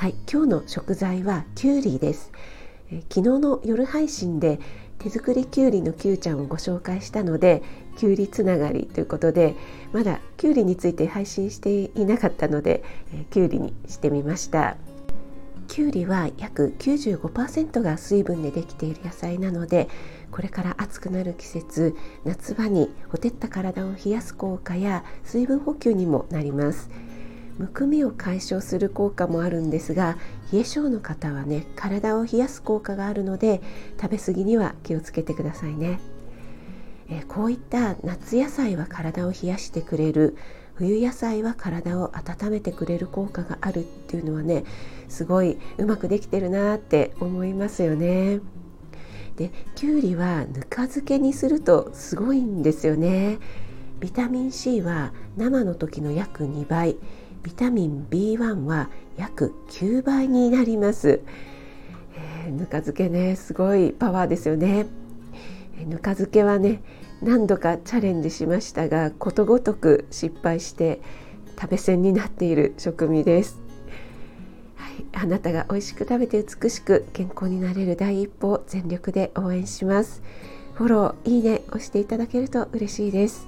はい、今日の食材はきゅうりです、え昨日の夜配信で手作りきゅうりのきゅうちゃんをご紹介したのできゅうりつながりということでまだきゅうりについて配信していなかったので、えきゅうりにしてみました。きゅうりは約95%が水分でできている野菜なのでこれから暑くなる季節夏場にほてった体を冷やす効果や水分補給にもなります。むくみを解消する効果もあるんですが冷え性の方はね体を冷やす効果があるので食べ過ぎには気をつけてくださいね、えこういった夏野菜は体を冷やしてくれる冬野菜は体を温めてくれる効果があるっていうのはねすごいうまくできてるなって思いますよね。できゅうりはぬか漬けにするとすごいんですよね。ビタミン C は生の時の約2倍ビタミン B1 は約9倍になります、えー、ぬか漬けねすごいパワーですよね、えー、ぬか漬けはね何度かチャレンジしましたがことごとく失敗して食べ線になっている食味です、はい、あなたが美味しく食べて美しく健康になれる第一歩を全力で応援します。フォローいいね押していただけると嬉しいです。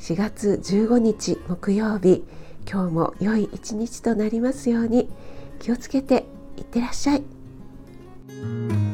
4月15日木曜日今日も良い一日となりますように気をつけていってらっしゃい。